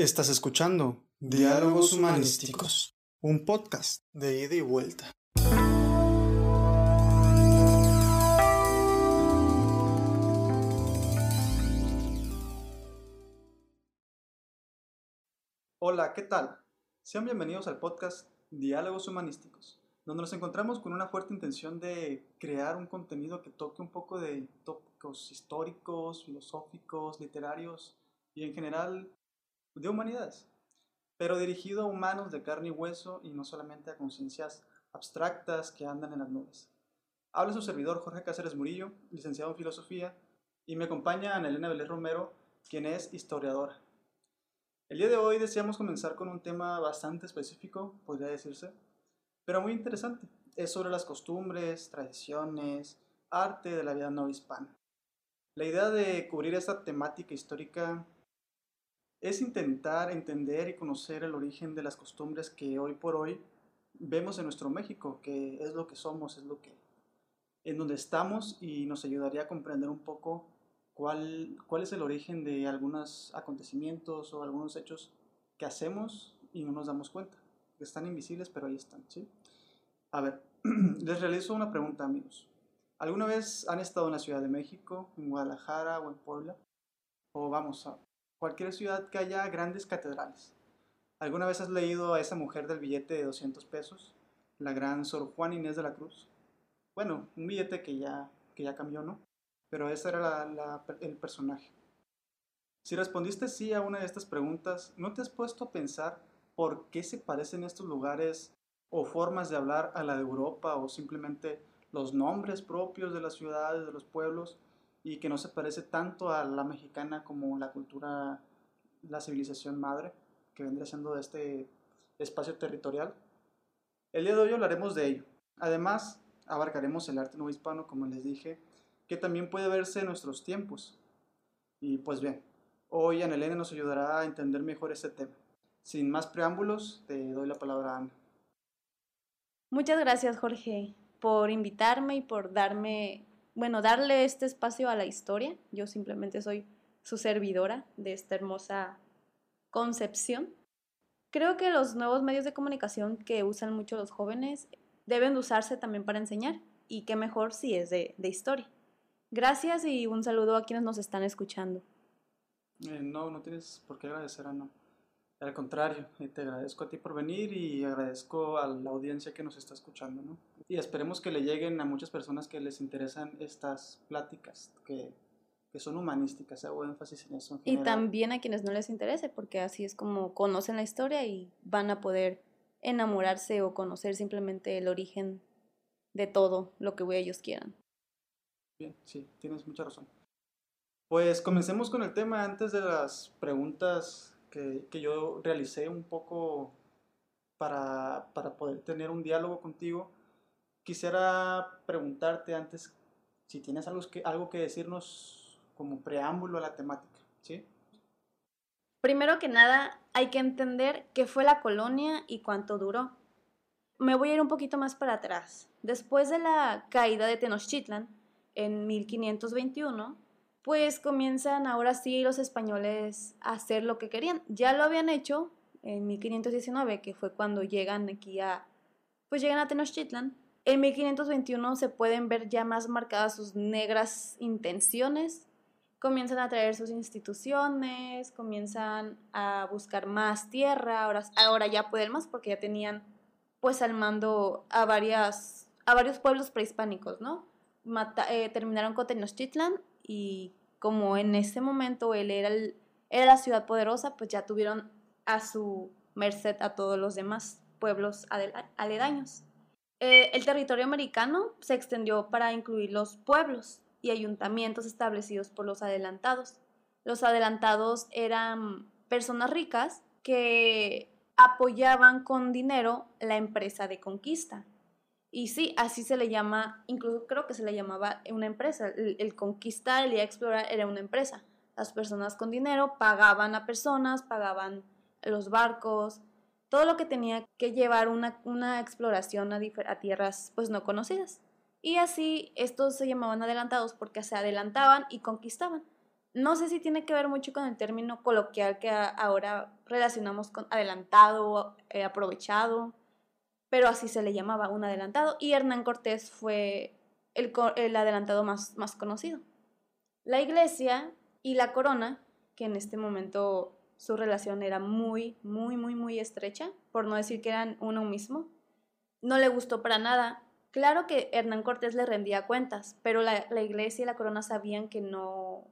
Estás escuchando Diálogos Humanísticos, un podcast de ida y vuelta. Hola, ¿qué tal? Sean bienvenidos al podcast Diálogos Humanísticos, donde nos encontramos con una fuerte intención de crear un contenido que toque un poco de tópicos históricos, filosóficos, literarios y en general de humanidades, pero dirigido a humanos de carne y hueso y no solamente a conciencias abstractas que andan en las nubes. Habla su servidor Jorge Cáceres Murillo, licenciado en Filosofía, y me acompaña Ana Elena Vélez Romero, quien es historiadora. El día de hoy deseamos comenzar con un tema bastante específico, podría decirse, pero muy interesante. Es sobre las costumbres, tradiciones, arte de la vida no hispana. La idea de cubrir esta temática histórica es intentar entender y conocer el origen de las costumbres que hoy por hoy vemos en nuestro México, que es lo que somos, es lo que en donde estamos y nos ayudaría a comprender un poco cuál, cuál es el origen de algunos acontecimientos o algunos hechos que hacemos y no nos damos cuenta, que están invisibles, pero ahí están, ¿sí? A ver, les realizo una pregunta, amigos. ¿Alguna vez han estado en la Ciudad de México, en Guadalajara o en Puebla? O vamos, cualquier ciudad que haya grandes catedrales. ¿Alguna vez has leído a esa mujer del billete de 200 pesos? La gran Sor Juan Inés de la Cruz. Bueno, un billete que ya, que ya cambió, ¿no? Pero ese era el personaje. Si respondiste sí a una de estas preguntas, ¿no te has puesto a pensar por qué se parecen estos lugares o formas de hablar a la de Europa o simplemente los nombres propios de las ciudades, de los pueblos? Y que no se parece tanto a la mexicana como la cultura, la civilización madre, que vendría siendo de este espacio territorial. El día de hoy hablaremos de ello. Además, abarcaremos el arte nuevo hispano, como les dije, que también puede verse en nuestros tiempos. Y pues bien, hoy Elena nos ayudará a entender mejor este tema. Sin más preámbulos, te doy la palabra a Ana. Muchas gracias, Jorge, por invitarme y por darme bueno, darle este espacio a la historia. Yo simplemente soy su servidora de esta hermosa concepción. Creo que los nuevos medios de comunicación que usan mucho los jóvenes deben usarse también para enseñar y qué mejor si es de, historia. Gracias y un saludo a quienes nos están escuchando. Eh, no, no tienes por qué agradecer a no. Al contrario, te agradezco a ti por venir y agradezco a la audiencia que nos está escuchando, ¿no? Y esperemos que le lleguen a muchas personas que les interesan estas pláticas, que, que son humanísticas, hago énfasis en eso. y también a quienes no les interese, porque así es como conocen la historia y van a poder enamorarse o conocer simplemente el origen de todo lo que ellos quieran. Bien, sí, tienes mucha razón. Pues comencemos con el tema antes de las preguntas que, yo realicé un poco para, poder tener un diálogo contigo, quisiera preguntarte antes si tienes algo que, algo que decirnos como preámbulo a la temática, ¿sí? Primero que nada, hay que entender qué fue la colonia y cuánto duró. Me voy a ir un poquito más para atrás. Después de la caída de Tenochtitlan, en 1521, pues comienzan ahora sí los españoles a hacer lo que querían. Ya lo habían hecho en 1519, que fue cuando llegan aquí a, pues llegan a Tenochtitlan. En 1521 se pueden ver ya más marcadas sus negras intenciones. Comienzan a traer sus instituciones, comienzan a buscar más tierra, ahora, ahora ya pueden más porque ya tenían pues al mando a, varias, a varios pueblos prehispánicos, ¿no? Eh, terminaron con Tenochtitlan y como en ese momento él era, era la ciudad poderosa, pues ya tuvieron a su merced a todos los demás pueblos aledaños. Eh, el territorio americano se extendió para incluir los pueblos y ayuntamientos establecidos por los adelantados. Los adelantados eran personas ricas que apoyaban con dinero la empresa de conquista. Y sí, así se le llama, incluso creo que se le llamaba una empresa. El, conquistar, el ir a explorar era una empresa. Las personas con dinero pagaban a personas, pagaban los barcos, todo lo que tenía que llevar una, una exploración a, tierras pues no conocidas. Y así estos se llamaban adelantados porque se adelantaban y conquistaban. No sé si tiene que ver mucho con el término coloquial que ahora relacionamos con adelantado, eh, aprovechado, pero así se le llamaba un adelantado y Hernán Cortés fue el, el adelantado más, más conocido. La iglesia y la corona, que en este momento su relación era muy, muy, muy, muy estrecha, por no decir que eran uno mismo, no le gustó para nada. Claro que Hernán Cortés le rendía cuentas, pero la, la iglesia y la corona sabían que no,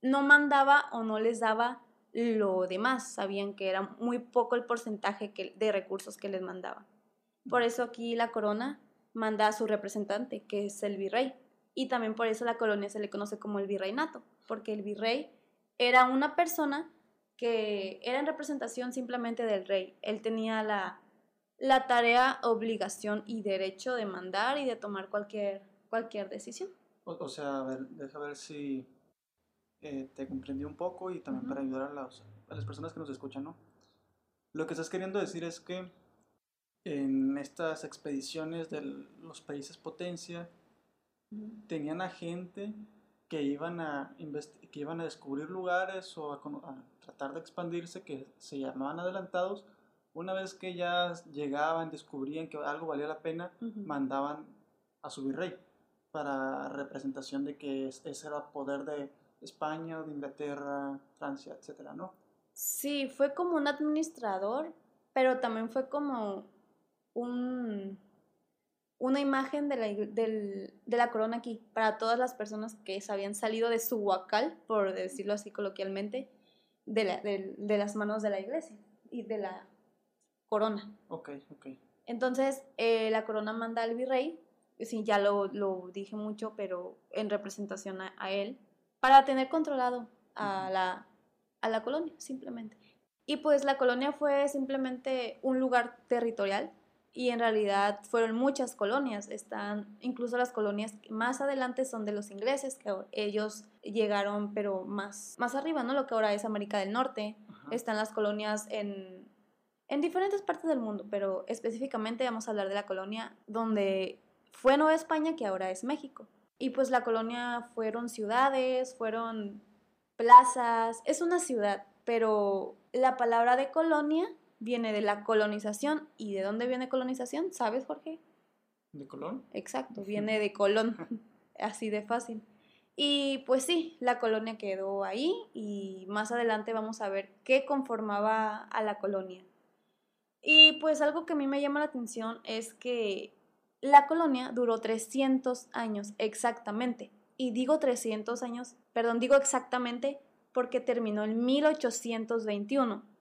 no mandaba o no les daba lo demás, sabían que era muy poco el porcentaje de recursos que les mandaba. Por eso aquí la corona manda a su representante, que es el virrey, y también por eso la colonia se le conoce como el virreinato, porque el virrey era una persona que era en representación simplemente del rey. Él tenía la, la tarea, obligación y derecho de mandar y de tomar cualquier, cualquier decisión. O, sea, a ver, deja ver si eh, te comprendí un poco y también para ayudar a las, a las personas que nos escuchan, ¿no? Lo que estás queriendo decir es que en estas expediciones de los países potencia tenían a gente que iban a, que iban a descubrir lugares o a, tratar de expandirse que se llamaban adelantados. Una vez que ya llegaban, descubrían que algo valía la pena, mandaban a su virrey para representación de que ese era poder de España, de Inglaterra, Francia, etcétera, ¿no? Sí, fue como un administrador, pero también fue como un, una imagen de la, de la corona aquí para todas las personas que se habían salido de su huacal, por decirlo así coloquialmente, de, la, de, las manos de la iglesia y de la corona. Ok, ok. Entonces, eh, la corona manda al virrey, sí, ya lo, lo dije mucho, pero en representación a él, para tener controlado a la, a la colonia, simplemente. Y pues la colonia fue simplemente un lugar territorial y en realidad fueron muchas colonias, están incluso las colonias más adelante son de los ingleses, que ellos llegaron pero más, más arriba, ¿no? Lo que ahora es América del Norte, están las colonias en, en diferentes partes del mundo, pero específicamente vamos a hablar de la colonia donde fue Nueva España, que ahora es México. Y pues la colonia fueron ciudades, fueron plazas, es una ciudad, pero la palabra de colonia viene de la colonización. ¿Y de dónde viene colonización? ¿Sabes, Jorge? ¿De Colón? Exacto, viene de Colón, así de fácil. Y pues sí, la colonia quedó ahí y más adelante vamos a ver qué conformaba a la colonia. Y pues algo que a mí me llama la atención es que la colonia duró 300 años exactamente. Y digo 300 años, perdón, digo exactamente porque terminó en 1821.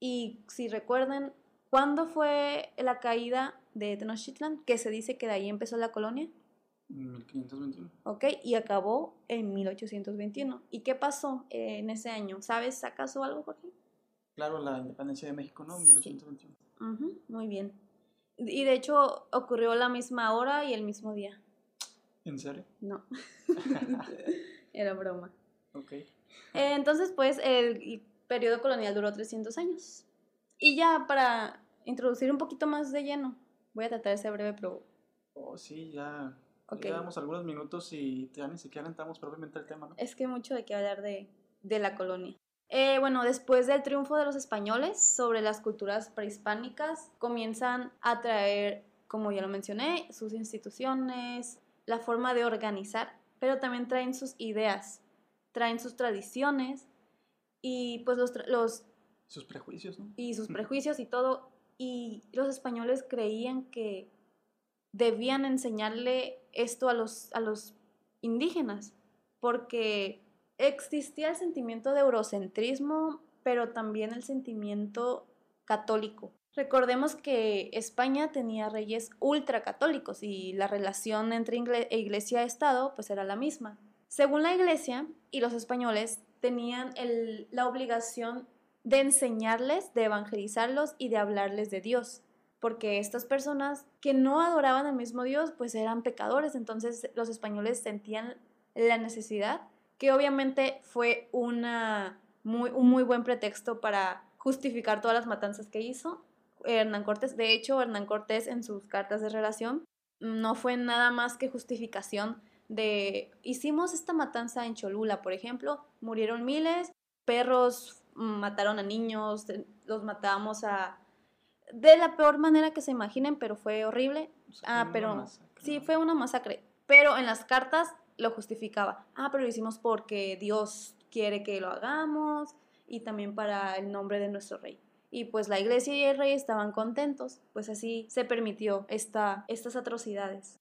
Y si recuerdan, ¿cuándo fue la caída de Tenochtitlan? Que se dice que de ahí empezó la colonia. 1521. Ok, y acabó en 1821. ¿Y qué pasó en ese año? ¿Sabes acaso algo, Jorge? Claro, la independencia de México, ¿no? 1821. muy bien. Y de hecho ocurrió la misma hora y el mismo día. ¿En serio? No. Era broma. Ok. Eh, entonces, pues, el periodo colonial duró 300 años. Y ya para introducir un poquito más de lleno, voy a tratar de ser breve, pero... Oh, sí, ya. Okay. Llevamos algunos minutos y ya ni siquiera entramos propiamente al tema, ¿no? Es que mucho de qué hablar de, de la colonia. Eh, bueno, después del triunfo de los españoles sobre las culturas prehispánicas, comienzan a traer, como ya lo mencioné, sus instituciones, la forma de organizar, pero también traen sus ideas, traen sus tradiciones y pues los... los sus prejuicios, ¿no? Y sus prejuicios y todo. Y los españoles creían que debían enseñarle esto a los, a los indígenas, porque existía el sentimiento de eurocentrismo, pero también el sentimiento católico. Recordemos que España tenía reyes ultracatólicos y la relación entre iglesia-estado pues era la misma. Según la iglesia y los españoles tenían la obligación de enseñarles, de evangelizarlos y de hablarles de Dios, porque estas personas que no adoraban al mismo Dios pues eran pecadores, entonces los españoles sentían la necesidad que obviamente fue una muy, un muy buen pretexto para justificar todas las matanzas que hizo Hernán Cortés. De hecho, Hernán Cortés en sus cartas de relación no fue nada más que justificación de hicimos esta matanza en Cholula, por ejemplo, murieron miles, perros mataron a niños, los matábamos a de la peor manera que se imaginen, pero fue horrible. ah, pero sí, fue una masacre. Pero en las cartas lo justificaba. Ah, pero lo hicimos porque Dios quiere que lo hagamos y también para el nombre de nuestro rey. Y pues la iglesia y el rey estaban contentos, pues así se permitió esta, estas atrocidades.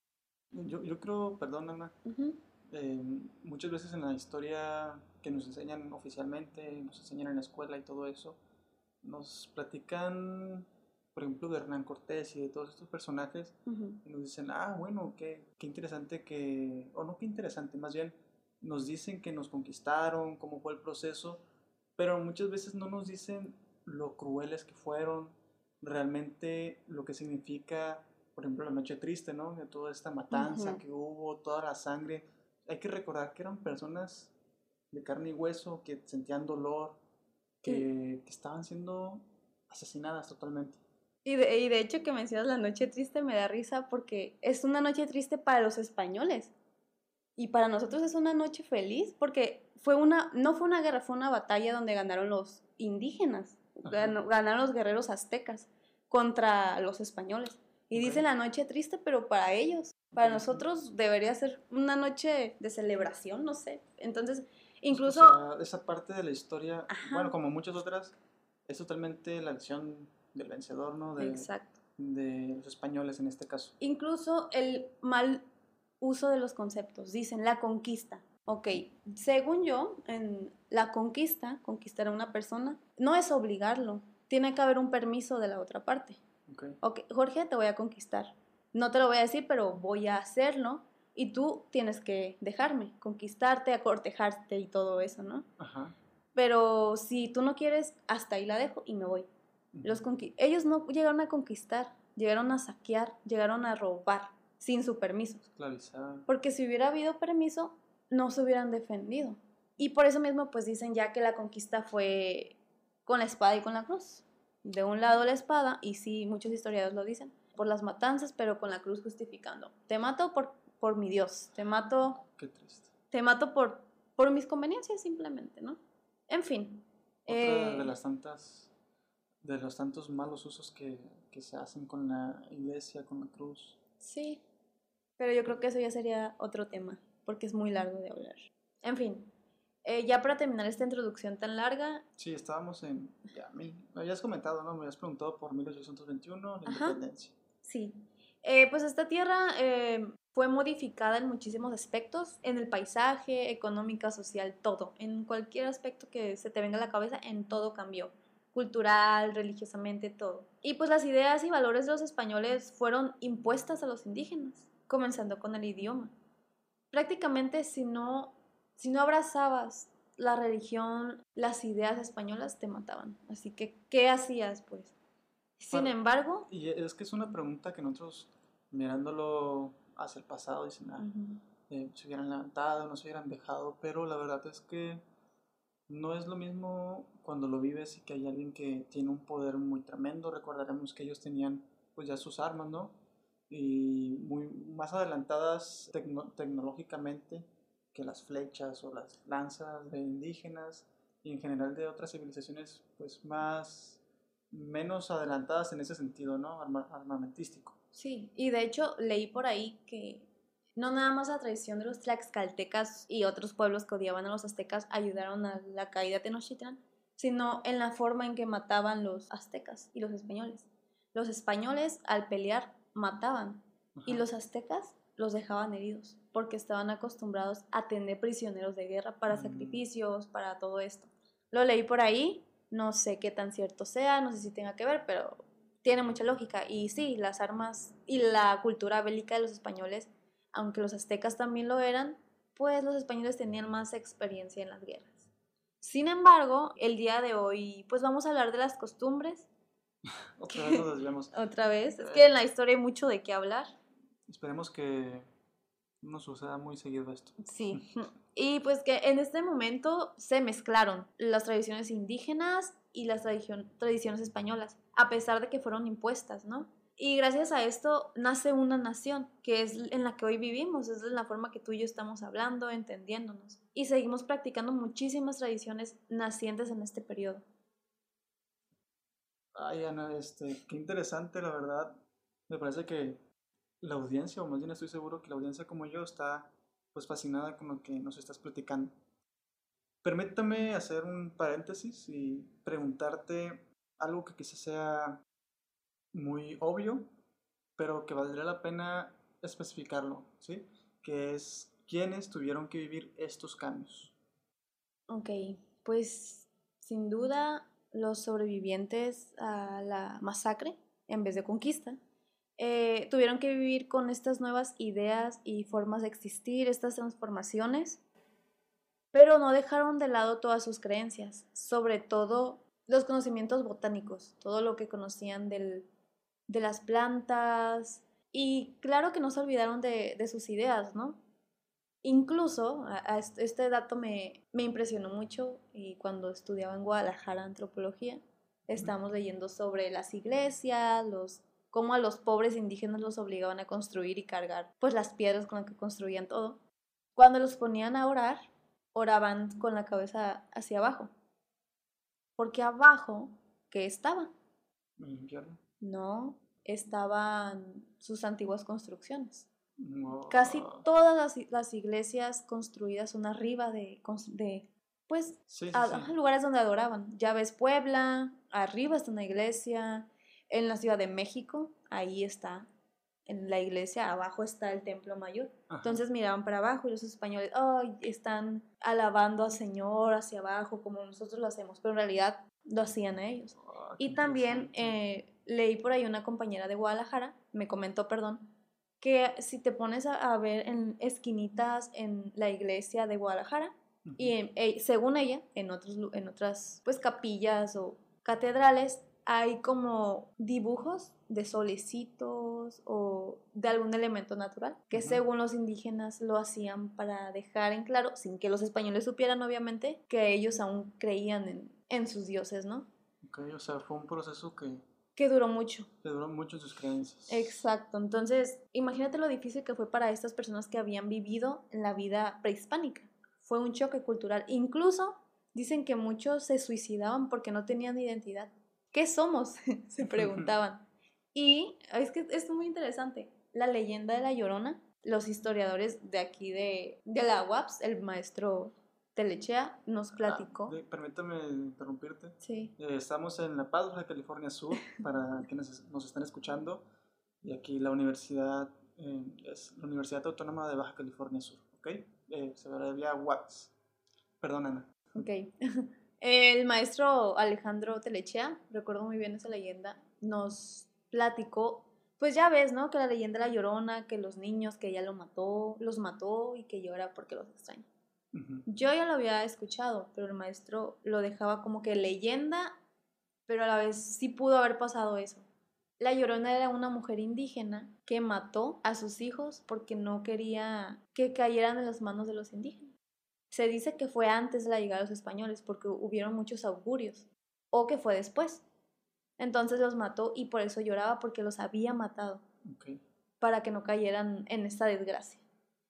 Yo, yo creo, perdón Ana, eh, muchas veces en la historia que nos enseñan oficialmente, nos enseñan en la escuela y todo eso, nos platican, por ejemplo, de Hernán Cortés y de todos estos personajes, y nos dicen, ah, bueno, qué, qué interesante que, o no qué interesante, más bien nos dicen que nos conquistaron, cómo fue el proceso, pero muchas veces no nos dicen lo crueles que fueron, realmente lo que significa por ejemplo, la noche triste, ¿no? De toda esta matanza que hubo, toda la sangre. Hay que recordar que eran personas de carne y hueso que sentían dolor, que, estaban siendo asesinadas totalmente. Y de, y de, hecho que mencionas la noche triste me da risa porque es una noche triste para los españoles. Y para nosotros es una noche feliz porque fue una, no fue una guerra, fue una batalla donde ganaron los indígenas, ganaron los guerreros aztecas contra los españoles. Y dice la noche triste, pero para ellos, para nosotros debería ser una noche de celebración, no sé. Entonces, incluso... O esa parte de la historia, bueno, como muchas otras, es totalmente la lección del vencedor, ¿no? De, Exacto. De los españoles en este caso. Incluso el mal uso de los conceptos. Dicen la conquista. Ok, según yo, en la conquista, conquistar a una persona, no es obligarlo. Tiene que haber un permiso de la otra parte. Ok, Jorge, te voy a conquistar. No te lo voy a decir, pero voy a hacerlo y tú tienes que dejarme, conquistarte, acortejarte y todo eso, ¿no? Ajá. Pero si tú no quieres, hasta ahí la dejo y me voy. Los ellos no llegaron a conquistar, llegaron a saquear, llegaron a robar sin su permiso. Esclavizar. Porque si hubiera habido permiso, no se hubieran defendido. Y por eso mismo, pues dicen ya que la conquista fue con la espada y con la cruz de un lado la espada, y sí, muchos historiadores lo dicen, por las matanzas, pero con la cruz justificando. Te mato por, por mi Dios, te mato... Qué triste. Te mato por, por mis conveniencias simplemente, ¿no? En fin. Otra de eh, las tantas, de los tantos malos usos que, que se hacen con la iglesia, con la cruz. Sí, pero yo creo que eso ya sería otro tema, porque es muy largo de hablar. En fin, eh, ya para terminar esta introducción tan larga. Sí, estábamos en. Ya, me habías comentado, ¿no? Me habías preguntado por 1821, la independencia. Sí. Eh, pues esta tierra eh, fue modificada en muchísimos aspectos: en el paisaje, económica, social, todo. En cualquier aspecto que se te venga a la cabeza, en todo cambió. Cultural, religiosamente, todo. Y pues las ideas y valores de los españoles fueron impuestas a los indígenas, comenzando con el idioma. Prácticamente, si no si no abrazabas la religión, las ideas españolas te mataban. Así que, ¿qué hacías, pues? Sin embargo... Y es que es una pregunta que nosotros, mirándolo hacia el pasado, dicen, ah, eh, se hubieran levantado, no se hubieran dejado, pero la verdad es que no es lo mismo cuando lo vives y que hay alguien que tiene un poder muy tremendo. Recordaremos que ellos tenían pues ya sus armas, ¿no? Y muy más adelantadas tecnológicamente que las flechas o las lanzas de indígenas y en general de otras civilizaciones pues más menos adelantadas en ese sentido, ¿no? armamentístico. Sí, y de hecho leí por ahí que no nada más la tradición de los tlaxcaltecas y otros pueblos que odiaban a los aztecas ayudaron a la caída de Tenochtitlan, sino en la forma en que mataban los aztecas y los españoles. Los españoles al pelear mataban y los aztecas los dejaban heridos porque estaban acostumbrados a tener prisioneros de guerra para mm. sacrificios, para todo esto. Lo leí por ahí, no sé qué tan cierto sea, no sé si tenga que ver, pero tiene mucha lógica. Y sí, las armas y la cultura bélica de los españoles, aunque los aztecas también lo eran, pues los españoles tenían más experiencia en las guerras. Sin embargo, el día de hoy, pues vamos a hablar de las costumbres. Otra vez nos desviamos. Otra vez. Es que en la historia hay mucho de qué hablar. Esperemos que no suceda muy seguido esto. Sí. Y pues que en este momento se mezclaron las tradiciones indígenas y las tradiciones españolas, a pesar de que fueron impuestas, ¿no? Y gracias a esto nace una nación, que es en la que hoy vivimos, es la forma que tú y yo estamos hablando, entendiéndonos. Y seguimos practicando muchísimas tradiciones nacientes en este periodo. Ay, Ana, este, qué interesante, la verdad. Me parece que la audiencia, o más bien estoy seguro que la audiencia como yo está pues fascinada con lo que nos estás platicando. Permítame hacer un paréntesis y preguntarte algo que quizás sea muy obvio, pero que valdría la pena especificarlo, ¿sí? Que es quiénes tuvieron que vivir estos cambios. Ok, pues sin duda los sobrevivientes a la masacre en vez de conquista eh, tuvieron que vivir con estas nuevas ideas y formas de existir, estas transformaciones, pero no dejaron de lado todas sus creencias, sobre todo los conocimientos botánicos, todo lo que conocían del, de las plantas, y claro que no se olvidaron de, de sus ideas, ¿no? Incluso, a, este dato me, me, impresionó mucho y cuando estudiaba en Guadalajara antropología, estábamos leyendo sobre las iglesias, los cómo a los pobres indígenas los obligaban a construir y cargar pues las piedras con las que construían todo. Cuando los ponían a orar, oraban con la cabeza hacia abajo. Porque abajo, ¿qué estaba? El. No, estaban sus antiguas construcciones. Casi todas las, iglesias construidas son arriba de, de pues, lugares donde adoraban. Ya ves Puebla, arriba está una iglesia, en la Ciudad de México, ahí está, en la iglesia, abajo está el templo mayor. Entonces miraban para abajo y los españoles, están alabando al Señor hacia abajo como nosotros lo hacemos, pero en realidad lo hacían ellos. Ah, y también eh, leí por ahí una compañera de Guadalajara, me comentó, perdón, que si te pones a, ver en esquinitas en la iglesia de Guadalajara, y eh, según ella, en, otros, en otras pues capillas o catedrales, hay como dibujos de solecitos o de algún elemento natural, que según los indígenas lo hacían para dejar en claro, sin que los españoles supieran obviamente, que ellos aún creían en, en sus dioses, ¿no? Ok, o sea, fue un proceso que... Que duró mucho. Que duró mucho sus creencias. Exacto, entonces imagínate lo difícil que fue para estas personas que habían vivido en la vida prehispánica. Fue un choque cultural. Incluso dicen que muchos se suicidaban porque no tenían identidad ¿qué somos? se preguntaban. Y es que es muy interesante. La leyenda de la Llorona, los historiadores de aquí de, de la UAPS, el maestro Telechea, nos ah, platicó. permítame interrumpirte. Sí. Eh, estamos en La Paz, Baja California Sur, para quienes nos están escuchando. Y aquí la universidad eh, es la Universidad Autónoma de Baja California Sur, ¿ok? Eh, se abrevia UAPS. Perdón, Ana. Ok. El maestro Alejandro Telechea, recuerdo muy bien esa leyenda, nos platicó, pues ya ves, ¿no? Que la leyenda de la llorona, que los niños, que ella lo mató, los mató y que llora porque los extraña. Yo ya lo había escuchado, pero el maestro lo dejaba como que leyenda, pero a la vez sí pudo haber pasado eso. La Llorona era una mujer indígena que mató a sus hijos porque no quería que cayeran en las manos de los indígenas. Se dice que fue antes de la llegada de los españoles porque hubieron muchos augurios, o que fue después. Entonces los mató y por eso lloraba porque los había matado, para que no cayeran en esta desgracia.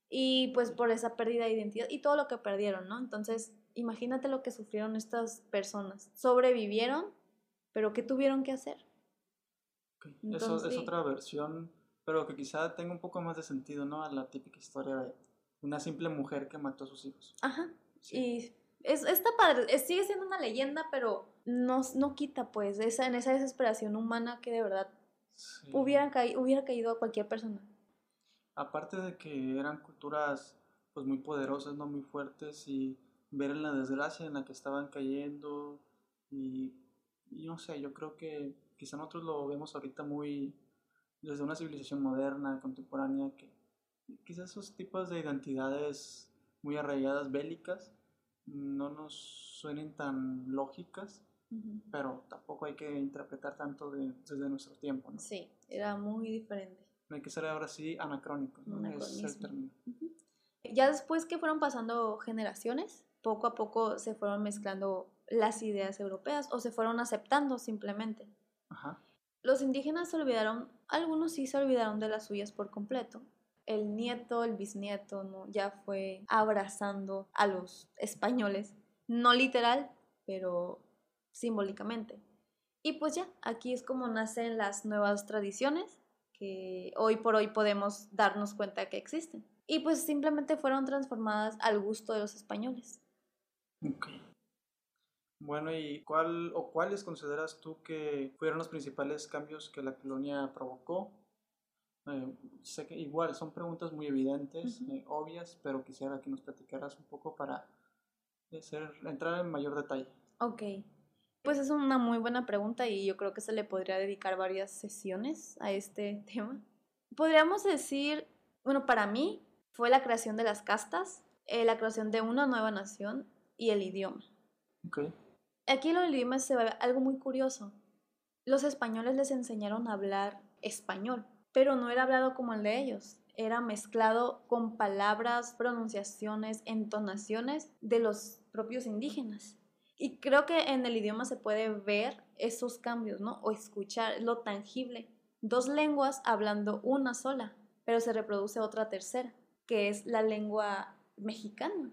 Y pues por esa pérdida de identidad y todo lo que perdieron, ¿no? Entonces, imagínate lo que sufrieron estas personas. Sobrevivieron, pero ¿qué tuvieron que hacer? Eso es otra versión, pero que quizá tenga un poco más de sentido, ¿no? A la típica historia de una simple mujer que mató a sus hijos. Ajá. Y es, está padre, sigue siendo una leyenda, pero no, no quita pues esa, en esa desesperación humana que de verdad hubieran hubiera caído a cualquier persona. Aparte de que eran culturas pues muy poderosas, no muy fuertes y ver en la desgracia en la que estaban cayendo y, y no sé, yo creo que quizá nosotros lo vemos ahorita muy desde una civilización moderna, contemporánea, que quizás esos tipos de identidades muy arraigadas bélicas no nos suenen tan lógicas, pero tampoco hay que interpretar tanto desde nuestro tiempo. ¿no? Sí, era muy diferente. hay que ser ahora sí anacrónico, ¿no? es el término. Ya después que fueron pasando generaciones, poco a poco se fueron mezclando las ideas europeas o se fueron aceptando simplemente. Ajá los indígenas se olvidaron, algunos sí se olvidaron de las suyas por completo. El nieto, el bisnieto, ¿no? ya fue abrazando a los españoles, no literal, pero simbólicamente. Y pues ya, aquí es como nacen las nuevas tradiciones que hoy por hoy podemos darnos cuenta que existen. Y pues simplemente fueron transformadas al gusto de los españoles. Ok. Bueno, ¿y cuál o cuáles consideras tú que fueron los principales cambios que la colonia provocó? Eh, sé que igual son preguntas muy evidentes, Ujú. eh, obvias, pero quisiera que nos platicaras un poco para hacer, entrar en mayor detalle. Ok. Pues es una muy buena pregunta y yo creo que se le podría dedicar varias sesiones a este tema. Podríamos decir, bueno, para mí fue la creación de las castas, eh, la creación de una nueva nación y el idioma. Ok. Aquí en los idiomas se ve algo muy curioso. Los españoles les enseñaron a hablar español, pero no era hablado como el de ellos. Era mezclado con palabras, pronunciaciones, entonaciones de los propios indígenas. Y creo que en el idioma se puede ver esos cambios, ¿no? O escuchar lo tangible. Dos lenguas hablando una sola, pero se reproduce otra tercera, que es la lengua mexicana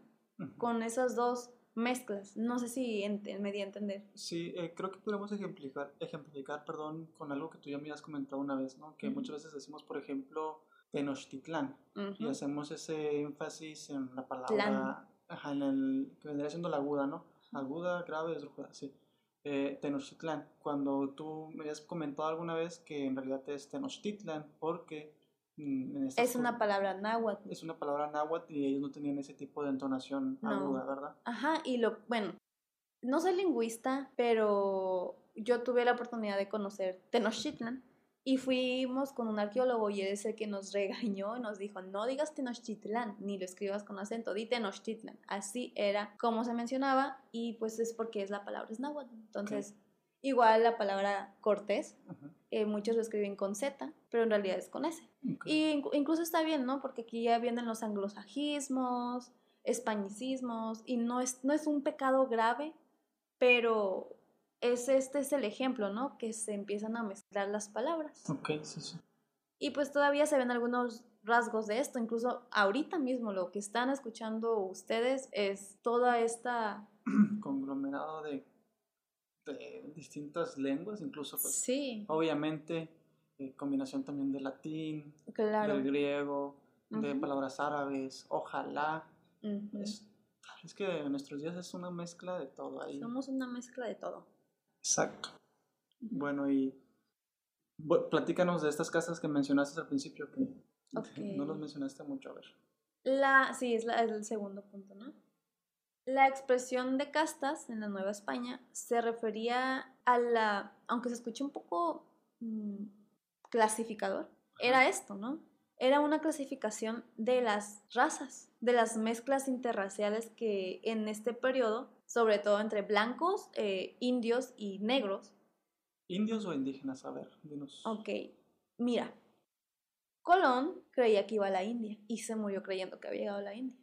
con esas dos mezclas. No sé si me di a entender. Sí, eh, creo que podemos ejemplificar, ejemplificar, perdón, con algo que tú ya me has comentado una vez, ¿no? Que Ujú. muchas veces decimos, por ejemplo, Tenochtitlán, y Ujú. hacemos ese énfasis en la palabra, ajá, en el, que vendría siendo la aguda, ¿no? Aguda, grave, esdrújula, sí. Eh, Tenochtitlán, cuando tú me habías comentado alguna vez que en realidad es Tenochtitlan, porque Es una palabra náhuatl. es una palabra náhuatl y ellos no tenían ese tipo de entonación No. aguda, ¿verdad? Ajá, y lo, bueno, no soy lingüista, pero yo tuve la oportunidad de conocer Tenochtitlan y fuimos con un arqueólogo y él es el que nos regañó y nos dijo, no digas Tenochtitlan, ni lo escribas con acento, di Tenochtitlan. Así era como se mencionaba y pues es porque es la palabra es náhuatl. Entonces, igual la palabra cortés, Ajá, eh, muchos lo escriben con Z, pero en realidad es con S. Y inc- incluso está bien, ¿no? Porque aquí ya vienen los anglosajismos, españicismos, y no es, no es un pecado grave, pero es, este es el ejemplo, ¿no? Que se empiezan a mezclar las palabras. Ok, sí, sí. Y pues todavía se ven algunos rasgos de esto, incluso ahorita mismo lo que están escuchando ustedes es toda esta... Conglomerado de, de distintas lenguas, incluso, pues, Sí, obviamente, eh, combinación también de latín, claro. del griego, de palabras árabes, ojalá. Es, es que en nuestros días es una mezcla de todo ahí. Somos una mezcla de todo. Exacto. Bueno, y platícanos de estas casas que mencionaste al principio, que no los mencionaste mucho, a ver. La, sí, es, la- es el segundo punto, ¿no? La expresión de castas en la Nueva España se refería a la, aunque se escuche un poco mm, clasificador, era esto, ¿no? Era una clasificación de las razas, de las mezclas interraciales que en este periodo, sobre todo entre blancos, eh, indios y negros, ¿Indios o indígenas? A ver, dinos. Ok, mira, Colón creía que iba a la India y se murió creyendo que había llegado a la India.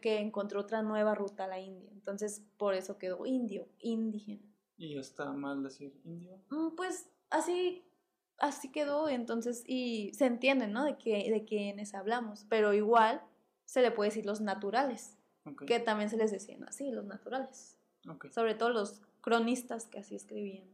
Que encontró otra nueva ruta a la India. Entonces, por eso quedó indio, indígena. ¿Y está mal decir indio? Mm, Pues así, así quedó, entonces, y se entiende, ¿no? De, que, de quiénes hablamos, pero igual se le puede decir los naturales, que también se les decían así, los naturales. Sobre todo los cronistas que así escribían.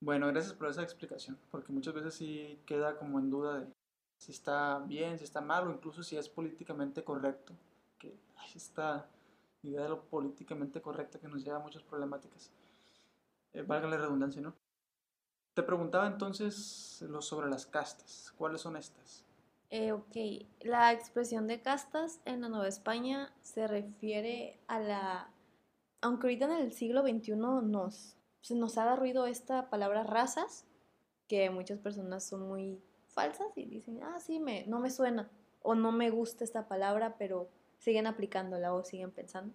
Bueno, gracias por esa explicación, porque muchas veces sí queda como en duda de si está bien, si está mal, o incluso si es políticamente correcto, que ay, esta idea de lo políticamente correcto que nos lleva a muchas problemáticas. Eh, valga la redundancia, ¿no? Te preguntaba entonces lo sobre las castas, ¿cuáles son estas? Eh, ok, la expresión de castas en la Nueva España se refiere a la... Aunque ahorita en el siglo XXI nos, nos haga ruido esta palabra razas, que muchas personas son muy falsas y dicen, ah, sí, me, no me suena, o no me gusta esta palabra, pero siguen aplicándola o siguen pensando.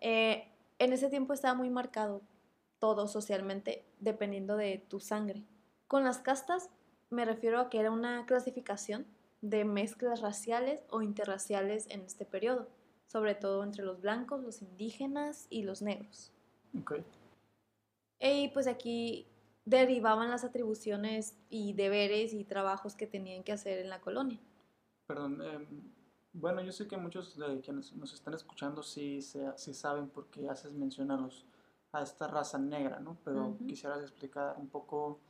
Eh, en ese tiempo estaba muy marcado todo socialmente dependiendo de tu sangre. Con las castas me refiero a que era una clasificación de mezclas raciales o interraciales en este periodo, sobre todo entre los blancos, los indígenas y los negros. Ok, Y pues aquí derivaban las atribuciones y deberes y trabajos que tenían que hacer en la colonia. Perdón, em, bueno, yo sé que muchos de quienes nos están escuchando sí, sí saben por qué haces mención a, los, a esta raza negra, ¿no? Pero quisieras explicar un poco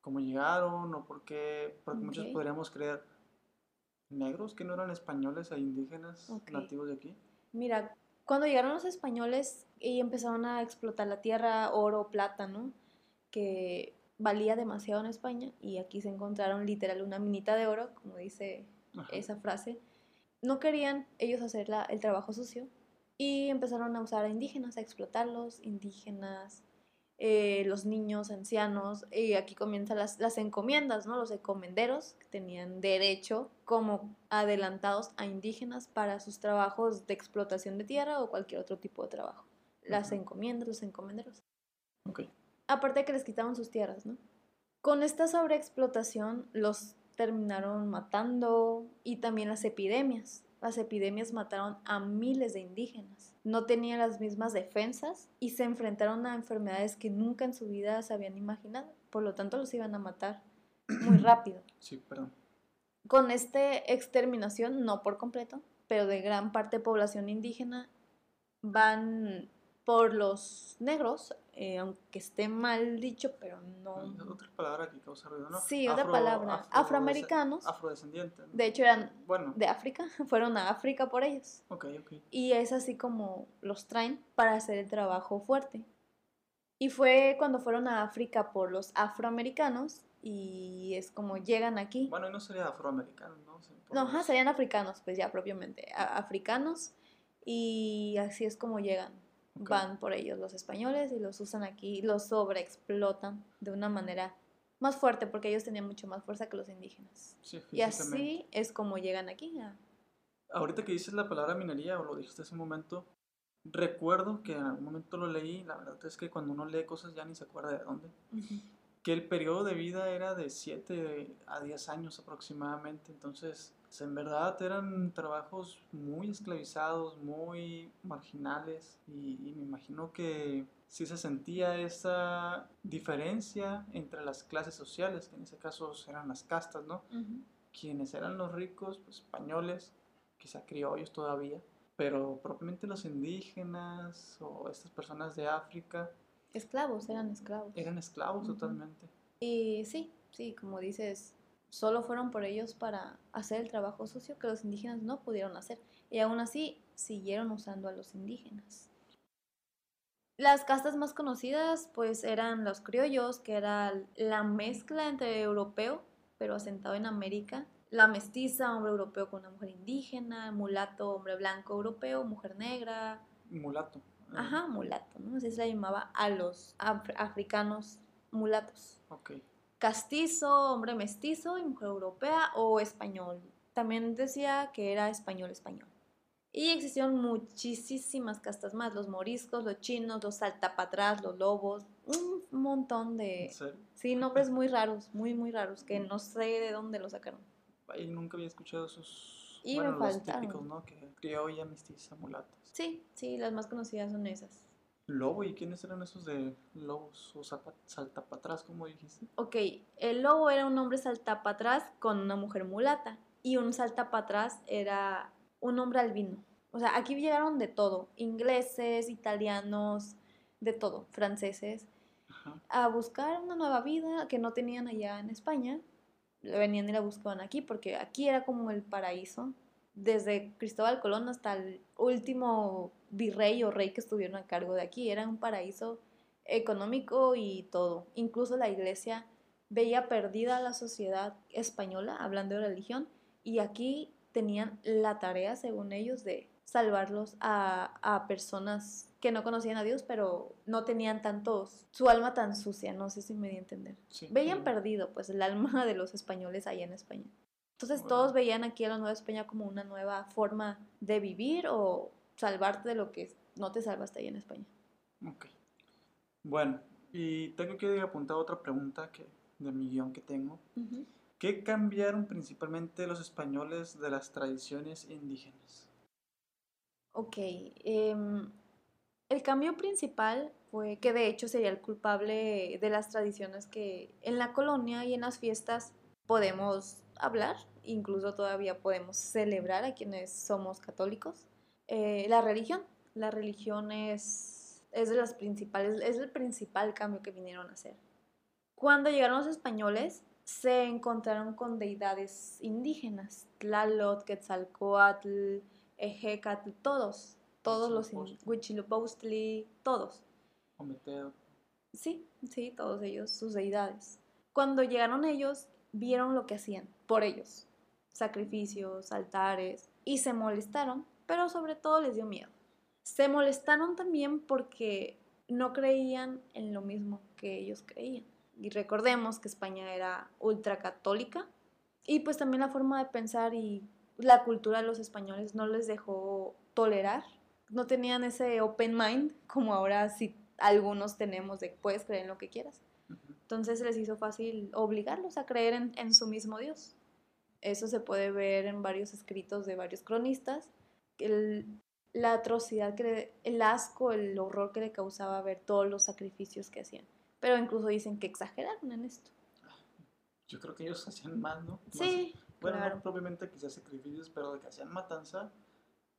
cómo llegaron o por qué, porque muchos podríamos creer negros que no eran españoles e indígenas nativos de aquí. Mira, cuando llegaron los españoles y empezaron a explotar la tierra, oro, plata, ¿no? Que valía demasiado en España y aquí se encontraron literal una minita de oro, como dice esa frase. No querían ellos hacer el trabajo sucio y empezaron a usar a indígenas, a explotarlos, indígenas, eh, los niños, ancianos, y aquí comienzan las, las encomiendas, ¿no? Los encomenderos que tenían derecho como adelantados a indígenas para sus trabajos de explotación de tierra o cualquier otro tipo de trabajo. Las encomiendas, los encomenderos. Okay. Aparte de que les quitaban sus tierras, ¿no? Con esta sobreexplotación los terminaron matando y también las epidemias. Las epidemias mataron a miles de indígenas. No tenían las mismas defensas y se enfrentaron a enfermedades que nunca en su vida se habían imaginado. Por lo tanto, los iban a matar muy rápido. Sí, perdón. Con esta exterminación, no por completo, pero de gran parte de población indígena, van por los negros, eh, aunque esté mal dicho, pero no... Otra palabra que causa ruido, ¿no? Sí, otra palabra. Afroamericanos. Afrodescendientes. De hecho, eran bueno. de África, fueron a África por ellos. Ok, ok. Y es así como los traen para hacer el trabajo fuerte. Y fue cuando fueron a África por los afroamericanos y es como llegan aquí. Bueno, y no sería afroamericanos, ¿no? no, serían africanos, pues ya propiamente, africanos y así es como llegan van por ellos los españoles y los usan aquí, los sobreexplotan de una manera más fuerte porque ellos tenían mucho más fuerza que los indígenas. y así es como llegan aquí. Ahorita que dices la palabra minería o lo dijiste hace un momento, recuerdo que en algún momento lo leí, la verdad es que cuando uno lee cosas ya ni se acuerda de dónde, que el periodo de vida era de 7 a 10 años aproximadamente, entonces pues, en verdad eran trabajos muy esclavizados, muy marginales y, me imagino que sí se sentía esa diferencia entre las clases sociales, que en ese caso eran las castas, ¿no? Quienes eran los ricos, pues españoles, quizá criollos todavía, pero propiamente los indígenas o estas personas de África. Esclavos, eran esclavos. Eran esclavos totalmente. Y sí, sí, como dices, solo fueron por ellos para hacer el trabajo sucio que los indígenas no pudieron hacer. Y aún así siguieron usando a los indígenas. Las castas más conocidas pues eran los criollos, que era la mezcla entre europeo, pero asentado en América. La mestiza, hombre europeo con una mujer indígena, mulato, hombre blanco europeo, mujer negra. Mulato. Ajá, mulato, ¿no? Así se le llamaba a los africanos mulatos. Ok castizo, hombre mestizo y mujer europea o español. También decía que era español-español. Y existieron muchísimas castas más, los moriscos, los chinos, los saltapatras, los lobos, un montón de... Sí, nombres muy raros, muy, muy raros, que no sé de dónde los sacaron. Ay, nunca había escuchado esos... Y bueno, los típicos, ¿no? Que criolla, mestiza, mulatas. Sí, sí, las más conocidas son esas. ¿Lobo? ¿Y quiénes eran esos de lobos o saltapatrás, como dijiste? Ok, el lobo era un hombre saltapatrás con una mujer mulata. Y un saltapatrás era un hombre albino. O sea, aquí llegaron de todo: ingleses, italianos, de todo, franceses, a buscar una nueva vida que no tenían allá en España. Venían y la buscaban aquí porque aquí era como el paraíso desde Cristóbal Colón hasta el último virrey o rey que estuvieron a cargo de aquí. Era un paraíso económico y todo. Incluso la iglesia veía perdida a la sociedad española, hablando de religión, y aquí tenían la tarea, según ellos, de salvarlos a, personas que no conocían a Dios, pero no tenían tantos, su alma tan sucia, no sé si me di a entender. Veían perdido, pues, el alma de los españoles allá en España. Entonces todos veían aquí a la Nueva España como una nueva forma de vivir o salvarte de lo que no te salvaste ahí en España. Ok. Bueno, y tengo que apuntar otra pregunta que, de mi guion que tengo. ¿Qué cambiaron principalmente los españoles de las tradiciones indígenas? Ok. Em, el cambio principal fue que de hecho sería el culpable de las tradiciones que en la colonia y en las fiestas podemos hablar, incluso todavía podemos celebrar a quienes somos católicos. Eh, la religión, la religión es, es de las principales, es el principal cambio que vinieron a hacer. Cuando llegaron los españoles, se encontraron con deidades indígenas, Tlaloc, Quetzalcoatl, Ejecatl, todos, todos los Huitzilopochtli, todos. Ometeo. Sí, sí, todos ellos, sus deidades. Cuando llegaron ellos, vieron lo que hacían por ellos, sacrificios, altares, y se molestaron, pero sobre todo les dio miedo. Se molestaron también porque no creían en lo mismo que ellos creían. Y recordemos que España era ultracatólica y pues también la forma de pensar y la cultura de los españoles no les dejó tolerar, no tenían ese open mind como ahora sí algunos tenemos de puedes creer en lo que quieras. Entonces les hizo fácil obligarlos a creer en, su mismo Dios. Eso se puede ver en varios escritos de varios cronistas. la atrocidad, que, el asco, el horror que le causaba ver todos los sacrificios que hacían. Pero incluso dicen que exageraron en esto. Yo creo que ellos hacían más, ¿no? Sí. bueno, no propiamente quizás sacrificios, pero de que hacían matanza,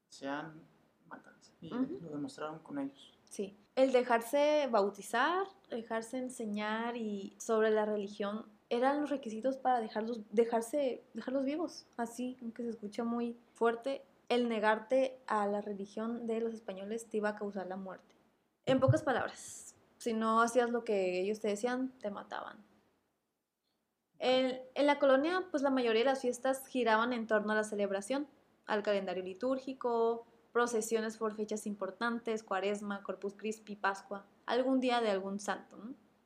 hacían matanza. Y lo demostraron con ellos. Sí, el dejarse bautizar, dejarse enseñar y sobre la religión eran los requisitos para dejarlos, dejarse, dejarlos vivos. Así, aunque se escucha muy fuerte, el negarte a la religión de los españoles te iba a causar la muerte. En pocas palabras, si no hacías lo que ellos te decían, te mataban. En, en, la colonia, pues la mayoría de las fiestas giraban en torno a la celebración, al calendario litúrgico, procesiones por fechas importantes, cuaresma, Corpus Christi, Pascua, algún día de algún santo,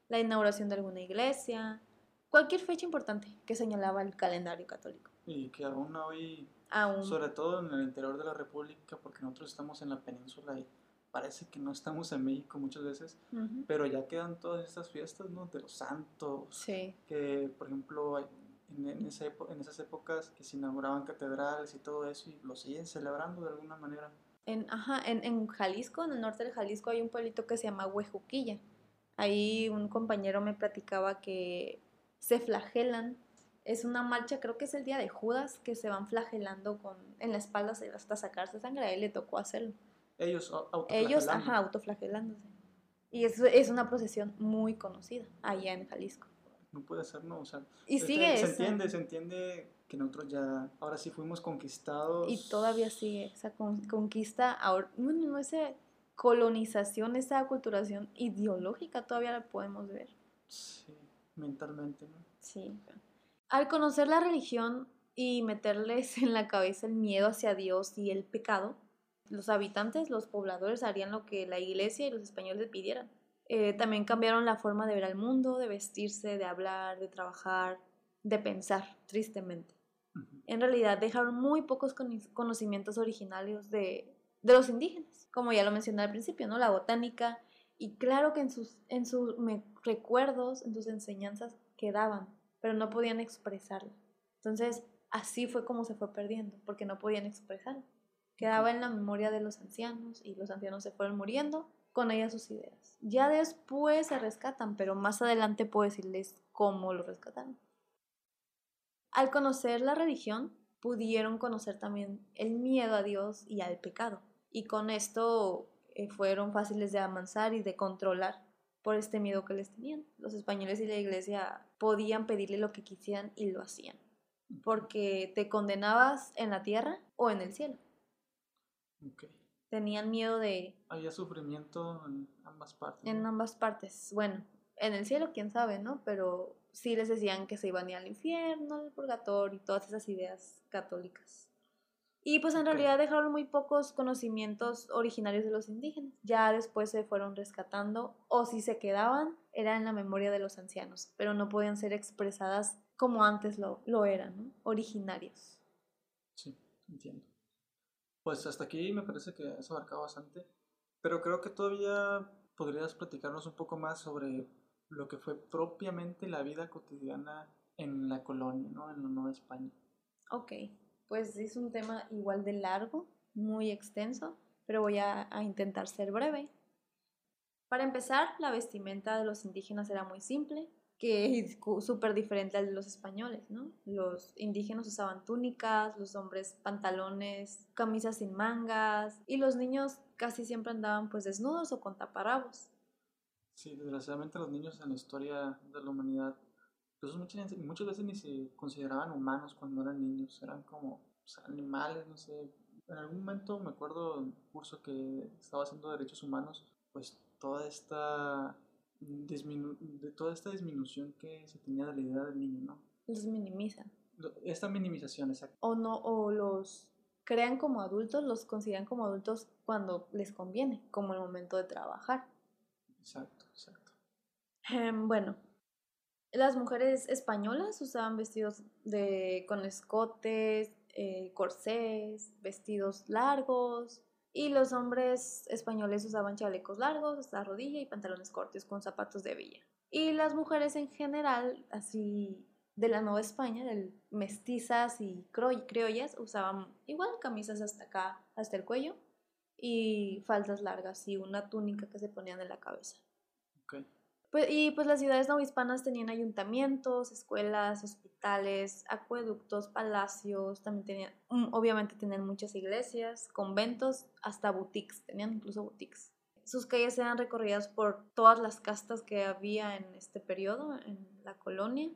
la inauguración de alguna iglesia, cualquier fecha importante que señalaba el calendario católico. Y que aún hoy, aún. sobre todo en el interior de la República, porque nosotros estamos en la península y parece que no estamos en México muchas veces, pero ya quedan todas estas fiestas, ¿no? De los santos, sí. que por ejemplo en, en, en, esas épocas que se inauguraban catedrales y todo eso y lo siguen celebrando de alguna manera. En, ajá, en, en Jalisco, en el norte de Jalisco, hay un pueblito que se llama Huejuquilla. Ahí un compañero me platicaba que se flagelan. Es una marcha, creo que es el día de Judas, que se van flagelando con, en la espalda hasta sacarse sangre. A él le tocó hacerlo. Ellos Ellos, ajá, autoflagelándose. Y es, es una procesión muy conocida allá en Jalisco no puede ser, no, o sea, y este, sigue se entiende, se entiende que nosotros ya, ahora sí fuimos conquistados. Y todavía sigue esa conquista, ahora, bueno, no esa colonización, esa aculturación ideológica todavía la podemos ver. Sí, mentalmente, ¿no? Sí. Al conocer la religión y meterles en la cabeza el miedo hacia Dios y el pecado, los habitantes, los pobladores harían lo que la iglesia y los españoles pidieran. Eh, también cambiaron la forma de ver al mundo, de vestirse, de hablar, de trabajar, de pensar, tristemente. En realidad dejaron muy pocos conocimientos originarios de, de, los indígenas, como ya lo mencioné al principio, ¿no? La botánica, y claro que en sus, en sus recuerdos, en sus enseñanzas quedaban, pero no podían expresarlo. Entonces, así fue como se fue perdiendo, porque no podían expresarlo. Quedaba en la memoria de los ancianos y los ancianos se fueron muriendo con ellas sus ideas. Ya después se rescatan, pero más adelante puedo decirles cómo lo rescataron. Al conocer la religión, pudieron conocer también el miedo a Dios y al pecado. Y con esto eh, fueron fáciles de amansar y de controlar por este miedo que les tenían. Los españoles y la iglesia podían pedirle lo que quisieran y lo hacían. Porque te condenabas en la tierra o en el cielo tenían miedo de... Había sufrimiento en ambas partes. En ambas partes. Bueno, en el cielo, quién sabe, ¿no? Pero sí les decían que se iban a ir al infierno, al purgatorio y todas esas ideas católicas. Y pues en realidad dejaron muy pocos conocimientos originarios de los indígenas. Ya después se fueron rescatando o si se quedaban era en la memoria de los ancianos, pero no podían ser expresadas como antes lo, lo eran, ¿no? Originarios. Sí, entiendo. Pues hasta aquí me parece que eso abarcado bastante, pero creo que todavía podrías platicarnos un poco más sobre lo que fue propiamente la vida cotidiana en la colonia, ¿no? En la Nueva España. Ok, pues es un tema igual de largo, muy extenso, pero voy a intentar ser breve. Para empezar, la vestimenta de los indígenas era muy simple, que es súper diferente al de los españoles, ¿no? Los indígenas usaban túnicas, los hombres pantalones, camisas sin mangas y los niños casi siempre andaban pues desnudos o con taparrabos. Sí, desgraciadamente los niños en la historia de la humanidad, pues muchas, muchas veces ni se consideraban humanos cuando eran niños, eran como pues, animales, no sé. En algún momento me acuerdo un curso que estaba haciendo derechos humanos, pues toda esta de toda esta disminución que se tenía de la idea del niño, ¿no? Los minimizan. Esta minimización, exacto. O no, o los crean como adultos, los consideran como adultos cuando les conviene, como el momento de trabajar. Exacto, exacto. Em, bueno, las mujeres españolas usaban vestidos de, con escotes, eh, corsés, vestidos largos, y los hombres españoles usaban chalecos largos hasta la rodilla y pantalones cortos con zapatos de villa. Y las mujeres en general, así de la Nueva España, del mestizas y criollas, usaban igual camisas hasta acá, hasta el cuello, y faldas largas y una túnica que se ponían en la cabeza. Pues, y pues las ciudades novohispanas tenían ayuntamientos, escuelas, hospitales, acueductos, palacios, también tenían, mm, obviamente tenían muchas iglesias, conventos, hasta boutiques, tenían incluso boutiques. Sus calles eran recorridas por todas las castas que había en este periodo, en la colonia.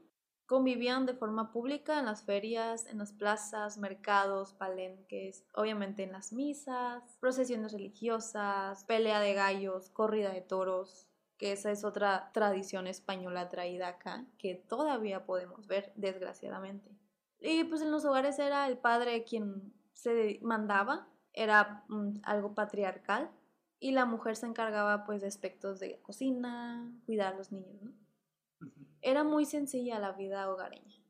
Convivían de forma pública en las ferias, en las plazas, mercados, palenques, obviamente en las misas, procesiones religiosas, pelea de gallos, corrida de toros, que esa es otra tradición española traída acá, que todavía podemos ver, desgraciadamente. Y pues en los hogares era el padre quien se mandaba, era mm, algo patriarcal, y la mujer se encargaba pues de aspectos de cocina, cuidar a los niños, ¿no? Era muy sencilla la vida hogareña.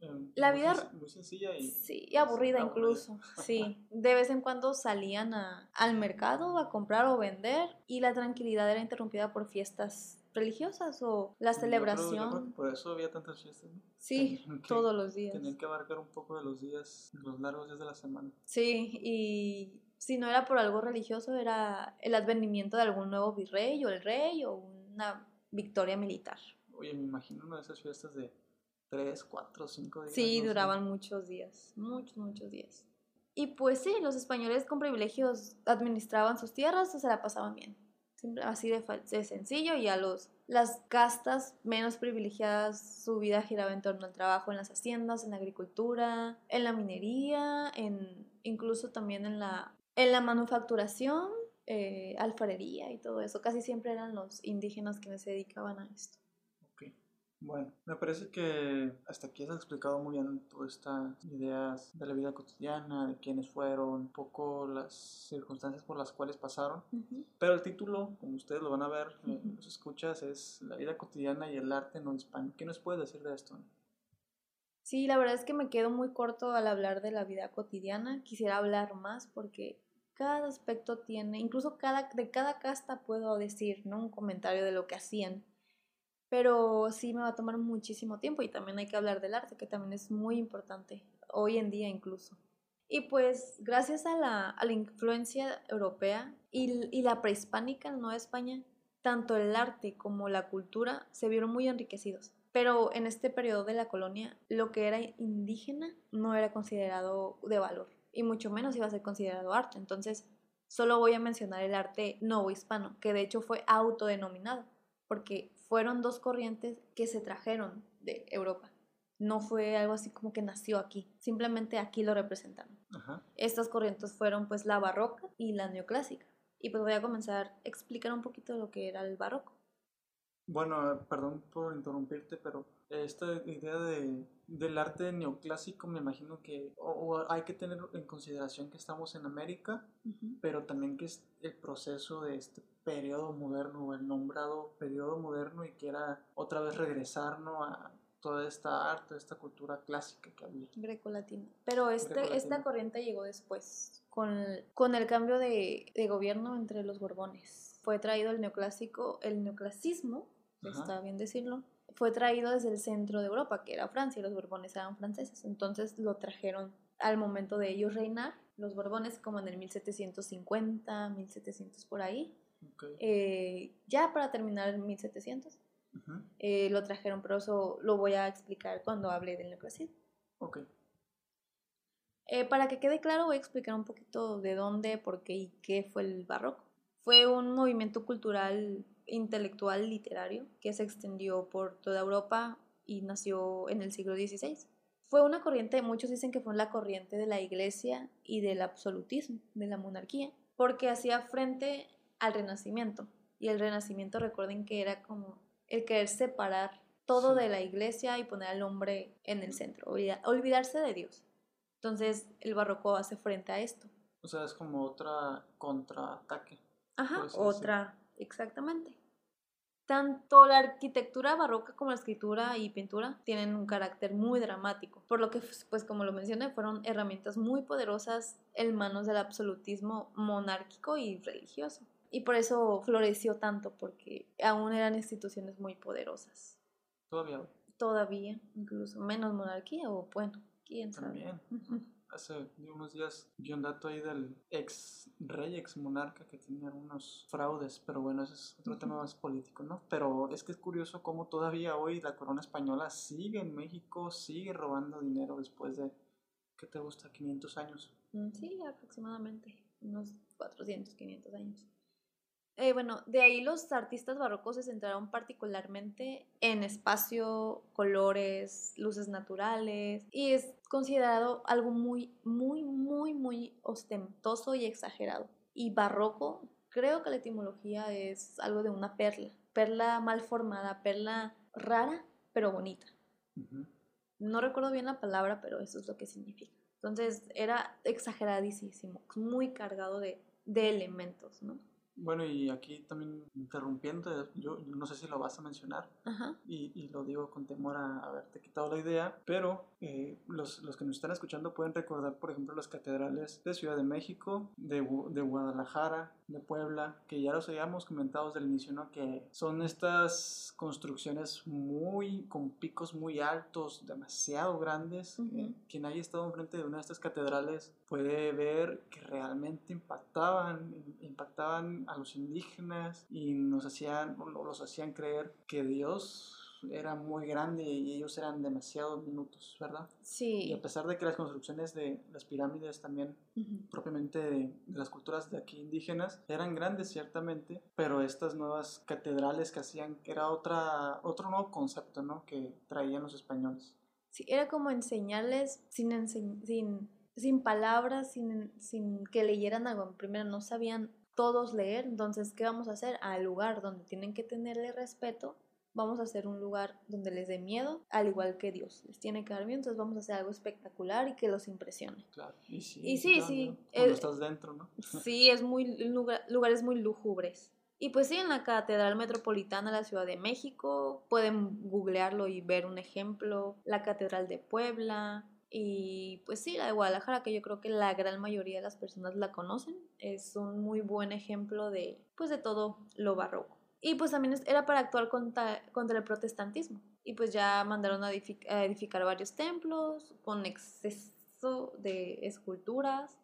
Em, la vida muy sencilla y, sí, y aburrida, incluso. Sí, de vez en cuando salían a, al mercado a comprar o vender y la tranquilidad era interrumpida por fiestas religiosas o la celebración. por eso había tantas fiestas. Sí, todos los días. Tenían que abarcar un poco de los días, los largos días de la semana. Sí, y si no era por algo religioso, era el advenimiento de algún nuevo virrey o el rey o una victoria militar. Oye, me imagino una de esas fiestas de tres, cuatro, cinco días. Sí, duraban muchos días, muchos, muchos días. Y pues sí, los españoles con privilegios administraban sus tierras o se la pasaban bien. Así de, de, sencillo y a los, las castas menos privilegiadas su vida giraba en torno al trabajo en las haciendas, en la agricultura, en la minería, en, incluso también en la, en la manufacturación, eh, alfarería y todo eso. Casi siempre eran los indígenas quienes se dedicaban a esto. Bueno, me parece que hasta aquí has explicado muy bien todas estas ideas de la vida cotidiana, de quiénes fueron, un poco las circunstancias por las cuales pasaron. Pero el título, como ustedes lo van a ver, uh los escuchas, es La vida cotidiana y el arte no hispano. ¿Qué nos puedes decir de esto? Sí, la verdad es que me quedo muy corto al hablar de la vida cotidiana. Quisiera hablar más porque cada aspecto tiene, incluso cada, de cada casta puedo decir ¿no? un comentario de lo que hacían pero sí me va a tomar muchísimo tiempo y también hay que hablar del arte, que también es muy importante, hoy en día incluso. Y pues gracias a la, a la influencia europea y, y, la prehispánica en Nueva España, tanto el arte como la cultura se vieron muy enriquecidos. Pero en este periodo de la colonia, lo que era indígena no era considerado de valor y mucho menos iba a ser considerado arte. Entonces, solo voy a mencionar el arte novo hispano, que de hecho fue autodenominado, porque fueron dos corrientes que se trajeron de Europa. No fue algo así como que nació aquí, simplemente aquí lo representaron. Estas corrientes fueron pues la barroca y la neoclásica. Y pues voy a comenzar a explicar un poquito de lo que era el barroco. Bueno, perdón por interrumpirte, pero esta idea de, del arte neoclásico me imagino que hay que tener en consideración que estamos en América, pero también que es el proceso de este periodo moderno, el nombrado periodo moderno y que era otra vez regresarnos a toda esta arte, esta cultura clásica que había. Greco-latina. Pero este, esta corriente llegó después, con, con el cambio de, de, gobierno entre los Borbones. Fue traído el neoclásico, el neoclasismo, está bien decirlo, fue traído desde el centro de Europa, que era Francia, y los Borbones eran franceses. Entonces lo trajeron al momento de ellos reinar, los Borbones como en el 1750, 1700 por ahí Eh, ya para terminar en 1700. Eh, lo trajeron, pero eso lo voy a explicar cuando hable del neoclasicismo. Ok. Eh, para que quede claro, voy a explicar un poquito de dónde, por qué y qué fue el barroco. Fue un movimiento cultural, intelectual, literario que se extendió por toda Europa y nació en el siglo XVI. Fue una corriente, muchos dicen que fue la corriente de la iglesia y del absolutismo, de la monarquía, porque hacía frente al renacimiento. Y el renacimiento, recuerden que era como el querer separar todo de la iglesia y poner al hombre en el centro, olvidarse de Dios. Entonces el barroco hace frente a esto. O sea, es como otra contraataque. Ajá, otra, exactamente. Tanto la arquitectura barroca como la escritura y pintura tienen un carácter muy dramático, por lo que, pues como lo mencioné, fueron herramientas muy poderosas en manos del absolutismo monárquico y religioso. Y por eso floreció tanto, porque aún eran instituciones muy poderosas. Todavía. Todavía, incluso menos monarquía, o bueno, quién sabe. También hace unos días vi un dato ahí del ex rey, ex monarca que tenía unos fraudes, pero bueno, ese es otro tema más político, ¿no? Pero es que es curioso cómo todavía hoy la corona española sigue en México, sigue robando dinero después de, ¿qué te gusta? 500 años. Mm, sí, aproximadamente, unos 400, 500 años. Eh, bueno, de ahí los artistas barrocos se centraron particularmente en espacio, colores, luces naturales y es considerado algo muy, muy, muy, muy ostentoso y exagerado. Y barroco, creo que la etimología es algo de una perla, perla mal formada, perla rara pero bonita. No recuerdo bien la palabra, pero eso es lo que significa. Entonces era exageradísimo, muy cargado de, de elementos, ¿no? Bueno, y aquí también interrumpiendo, yo no sé si lo vas a mencionar y, y, lo digo con temor a haberte quitado la idea, pero eh, los, los, que nos están escuchando pueden recordar, por ejemplo, las catedrales de Ciudad de México, de, de Guadalajara, de Puebla, que ya los habíamos comentado desde el inicio, ¿no? Que son estas construcciones muy, con picos muy altos, demasiado grandes. Eh, quien haya estado enfrente de una de estas catedrales puede ver que realmente impactaban, impactaban a los indígenas y nos hacían, los hacían creer que Dios era muy grande y ellos eran demasiado minutos, ¿verdad? Sí. Y a pesar de que las construcciones de las pirámides también, propiamente de, las culturas de aquí indígenas, eran grandes ciertamente, pero estas nuevas catedrales que hacían, era otra, otro nuevo concepto, ¿no? Que traían los españoles. Sí, era como enseñarles sin, sin, sin palabras, sin, sin que leyeran algo. Primero no sabían todos leer, entonces, ¿qué vamos a hacer? Al lugar donde tienen que tenerle respeto, vamos a hacer un lugar donde les dé miedo, al igual que Dios les tiene que dar miedo, entonces vamos a hacer algo espectacular y que los impresione. Claro, y sí. Y sí, sí. Cuando estás dentro, ¿no? sí, es muy lugares muy lúgubres. Y pues sí, en la Catedral Metropolitana de la Ciudad de México, pueden googlearlo y ver un ejemplo, la Catedral de Puebla, y pues sí, la de Guadalajara, que yo creo que la gran mayoría de las personas la conocen, es un muy buen ejemplo de, pues de todo lo barroco. Y pues también era para actuar contra, contra el protestantismo. Y pues ya mandaron a, edificar varios templos con exceso de esculturas.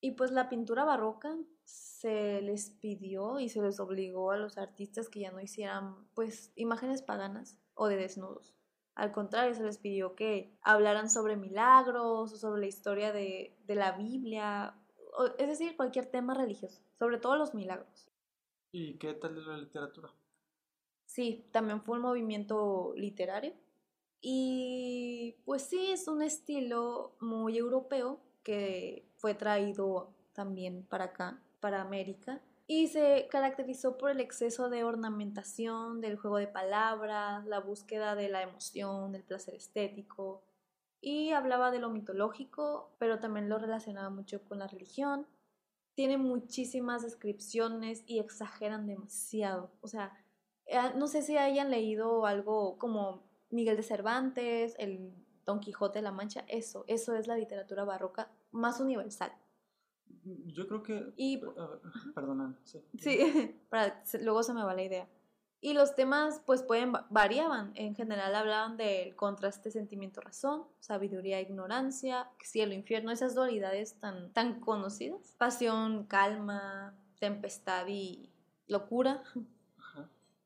Y pues la pintura barroca se les pidió y se les obligó a los artistas que ya no hicieran pues imágenes paganas o de desnudos. Al contrario, se les pidió que hablaran sobre milagros o sobre la historia de, de la Biblia, es decir, cualquier tema religioso, sobre todo los milagros. ¿Y qué tal es la literatura? Sí, también fue un movimiento literario. Y pues sí, es un estilo muy europeo que fue traído también para acá, para América. Y se caracterizó por el exceso de ornamentación, del juego de palabras, la búsqueda de la emoción, del placer estético. Y hablaba de lo mitológico, pero también lo relacionaba mucho con la religión tiene muchísimas descripciones y exageran demasiado. O sea, eh, no sé si hayan leído algo como Miguel de Cervantes, el Don Quijote de la Mancha, eso, eso es la literatura barroca más universal. Yo creo que... Y, perdona, sí. Sí, luego se me va la idea. Y los temas pues pueden variaban. En general hablaban del contraste sentimiento-razón, sabiduría ignorancia, cielo infierno, esas dualidades tan tan conocidas. Pasión, calma, tempestad y locura.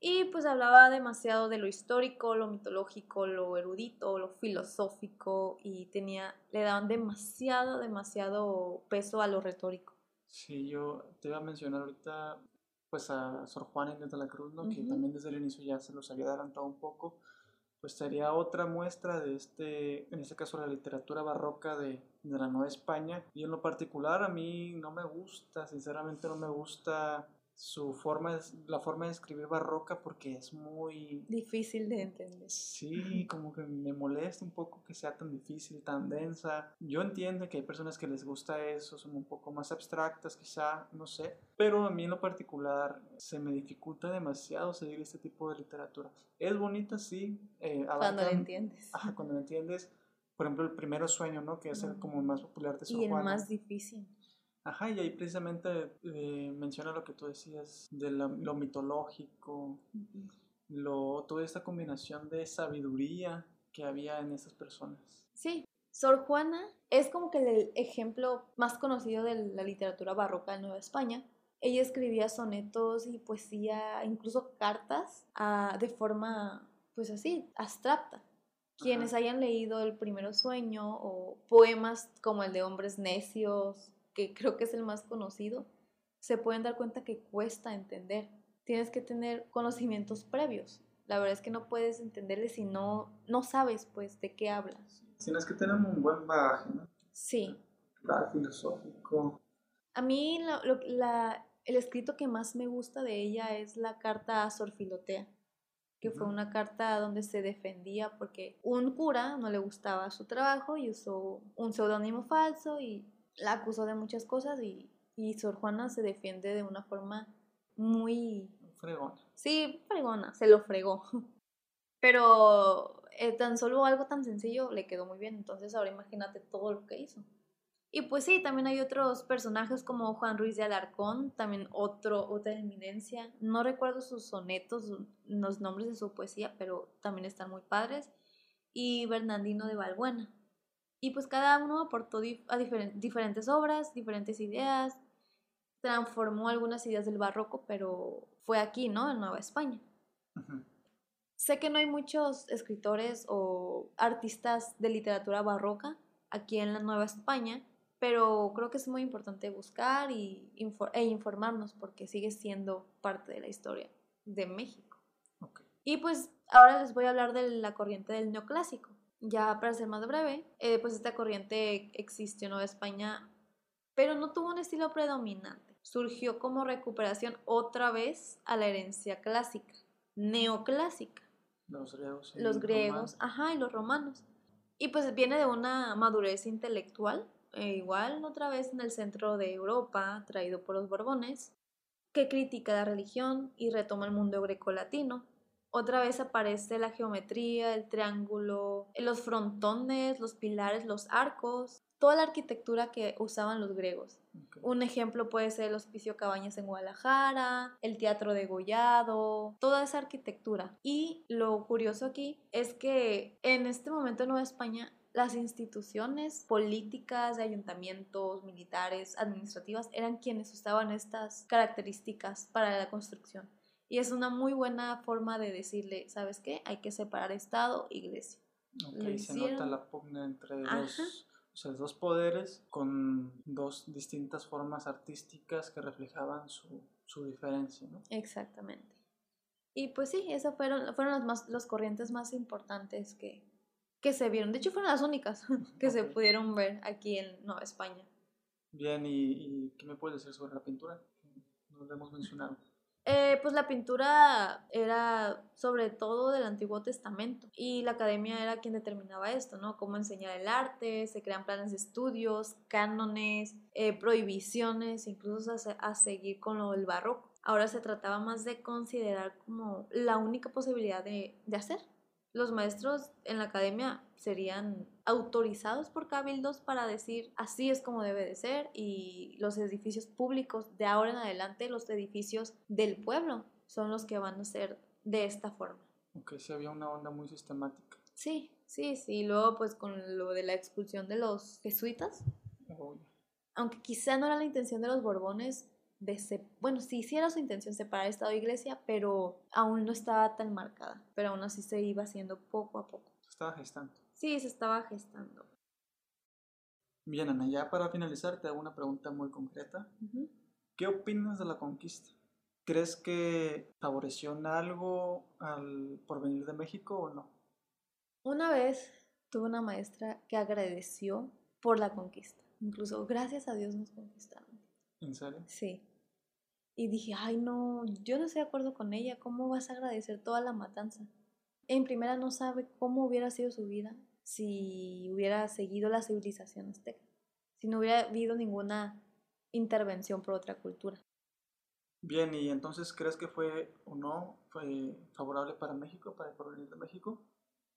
Y pues hablaba demasiado de lo histórico, lo mitológico, lo erudito, lo filosófico y tenía, le daban demasiado, demasiado peso a lo retórico. Sí, yo te iba a mencionar ahorita pues a Sor Juana Inés de la Cruz, ¿no? que también desde el inicio ya se los había adelantado un poco, pues sería otra muestra de este, en este caso la literatura barroca de, de la Nueva España. Y en lo particular a mí no me gusta, sinceramente no me gusta su forma, la forma de escribir barroca porque es muy... Difícil de entender. Sí, como que me molesta un poco que sea tan difícil, tan densa. Yo entiendo que hay personas que les gusta eso, son un poco más abstractas quizá, no sé, pero a mí en lo particular se me dificulta demasiado seguir este tipo de literatura. Es bonita, sí. Eh, cuando la entiendes. Ajá, cuando la entiendes. Por ejemplo, el primero sueño, ¿no? Que es el como más popular de su Y el más difícil. Ajá, y ahí precisamente eh, menciona lo que tú decías de lo mitológico, lo, toda esta combinación de sabiduría que había en esas personas. Sí, Sor Juana es como que el ejemplo más conocido de la literatura barroca en Nueva España. Ella escribía sonetos y poesía, incluso cartas, ah, de forma, pues así, abstracta. Quienes hayan leído El Primero Sueño o poemas como el de Hombres Necios que creo que es el más conocido, se pueden dar cuenta que cuesta entender. Tienes que tener conocimientos previos. La verdad es que no puedes entenderle si no, no sabes, pues, de qué hablas. Tienes que tener un buen bagaje, ¿no? Sí. Claro, filosófico. A mí la, el escrito que más me gusta de ella es la carta a Sor Filotea, que fue una carta donde se defendía porque un cura no le gustaba su trabajo y usó un seudónimo falso y la acusó de muchas cosas y, y Sor Juana se defiende de una forma muy... Fregona. Sí, fregona, se lo fregó. Pero eh, tan solo algo tan sencillo le quedó muy bien, entonces ahora imagínate todo lo que hizo. Y pues sí, también hay otros personajes como Juan Ruiz de Alarcón, también otro, otra eminencia. No recuerdo sus sonetos, los nombres de su poesía, pero también están muy padres. Y Bernardino de Valbuena. Y pues cada uno aportó a diferentes obras, diferentes ideas, transformó algunas ideas del barroco, pero fue aquí, ¿no? En Nueva España. Sé que no hay muchos escritores o artistas de literatura barroca aquí en la Nueva España, pero creo que es muy importante buscar y e informarnos porque sigue siendo parte de la historia de México. Y pues ahora les voy a hablar de la corriente del neoclásico ya para ser más breve, eh, pues esta corriente existió en Nueva España, pero no tuvo un estilo predominante. Surgió como recuperación otra vez a la herencia clásica, neoclásica. Los griegos. los griegos, ajá, y los romanos. Y pues viene de una madurez intelectual, e igual otra vez en el centro de Europa, traído por los Borbones, que critica la religión y retoma el mundo grecolatino, otra vez aparece la geometría, el triángulo, los frontones, los pilares, los arcos, toda la arquitectura que usaban los griegos. Un ejemplo puede ser el Hospicio Cabañas en Guadalajara, el Teatro de Gollado, toda esa arquitectura. Y lo curioso aquí es que en este momento en Nueva España las instituciones políticas, de ayuntamientos, militares, administrativas, eran quienes usaban estas características para la construcción. Y es una muy buena forma de decirle, ¿sabes qué? Hay que separar Estado Iglesia. Ok, se nota la pugna entre los, dos poderes con dos distintas formas artísticas que reflejaban su, su diferencia, ¿no? Exactamente. Y pues sí, esas fueron, fueron las, más, las corrientes más importantes que, que se vieron. De hecho, fueron las únicas que se pudieron ver aquí en Nueva España. Bien, ¿y, ¿y, qué me puedes decir sobre la pintura? No lo hemos mencionado. Eh, pues la pintura era sobre todo del Antiguo Testamento y la academia era quien determinaba esto, ¿no? Cómo enseñar el arte, se crean planes de estudios, cánones, eh, prohibiciones, incluso a, seguir con lo del barroco. Ahora se trataba más de considerar como la única posibilidad de, de hacer los maestros en la academia serían autorizados por cabildos para decir así es como debe de ser y los edificios públicos de ahora en adelante, los edificios del pueblo son los que van a ser de esta forma. Aunque sí había una onda muy sistemática. Sí, sí, sí. Luego pues con lo de la expulsión de los jesuitas. Aunque quizá no era la intención de los Borbones, de bueno, sí, sí era su intención separar Estado e Iglesia, pero aún no estaba tan marcada, pero aún así se iba haciendo poco a poco. Se estaba gestando. Sí, se estaba gestando. Bien, Ana, ya para finalizar te hago una pregunta muy concreta. ¿Qué opinas de la conquista? ¿Crees que favoreció en algo al porvenir de México o no? Una vez tuve una maestra que agradeció por la conquista. Incluso, gracias a Dios nos conquistaron. ¿En serio? Sí. Y dije, ay no, yo no estoy de acuerdo con ella, ¿cómo vas a agradecer toda la matanza? En primera no sabe cómo hubiera sido su vida si hubiera seguido la civilización azteca, si no hubiera habido ninguna intervención por otra cultura. Bien, ¿y entonces crees que fue o no fue favorable para México, para el porvenir de México?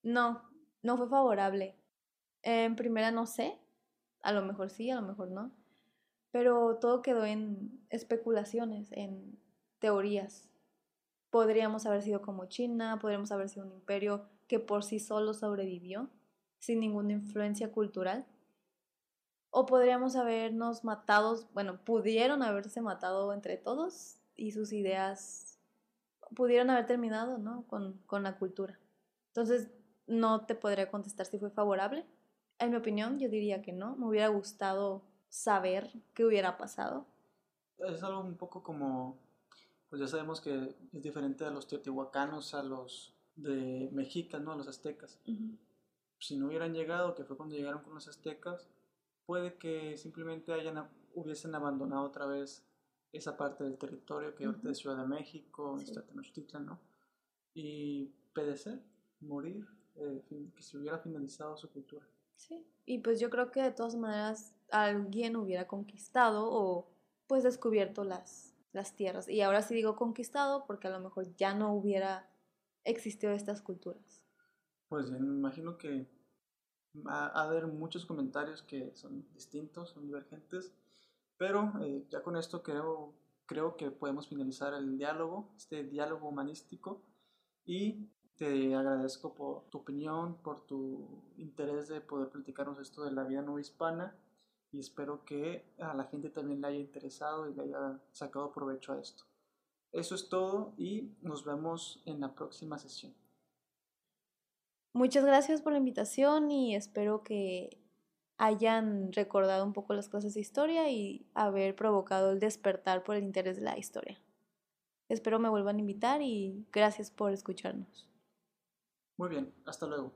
No, no fue favorable. En primera no sé, a lo mejor sí, a lo mejor no, pero todo quedó en especulaciones, en teorías. Podríamos haber sido como China, podríamos haber sido un imperio que por sí solo sobrevivió, sin ninguna influencia cultural. O podríamos habernos matado, bueno, pudieron haberse matado entre todos y sus ideas pudieron haber terminado, ¿no? Con, con la cultura. Entonces, no te podría contestar si fue favorable. En mi opinión, yo diría que no. Me hubiera gustado saber qué hubiera pasado. Es algo un poco como, pues ya sabemos que es diferente a los teotihuacanos, a los de Mexica, ¿no? A los aztecas. Si no hubieran llegado, que fue cuando llegaron con los aztecas, puede que simplemente hayan, hubiesen abandonado otra vez esa parte del territorio que ahorita es Ciudad de México, sí. Tenochtitlan, ¿no? Y perecer, morir, eh, que se hubiera finalizado su cultura. Sí, y pues yo creo que de todas maneras alguien hubiera conquistado o pues descubierto las, las tierras. Y ahora sí digo conquistado porque a lo mejor ya no hubiera existido estas culturas. Pues me imagino que va a haber muchos comentarios que son distintos, son divergentes, pero eh, ya con esto creo, creo que podemos finalizar el diálogo, este diálogo humanístico, y te agradezco por tu opinión, por tu interés de poder platicarnos esto de la vida no hispana y espero que a la gente también le haya interesado y le haya sacado provecho a esto. Eso es todo y nos vemos en la próxima sesión. Muchas gracias por la invitación y espero que hayan recordado un poco las clases de historia y haber provocado el despertar por el interés de la historia. Espero me vuelvan a invitar y gracias por escucharnos. Muy bien, hasta luego.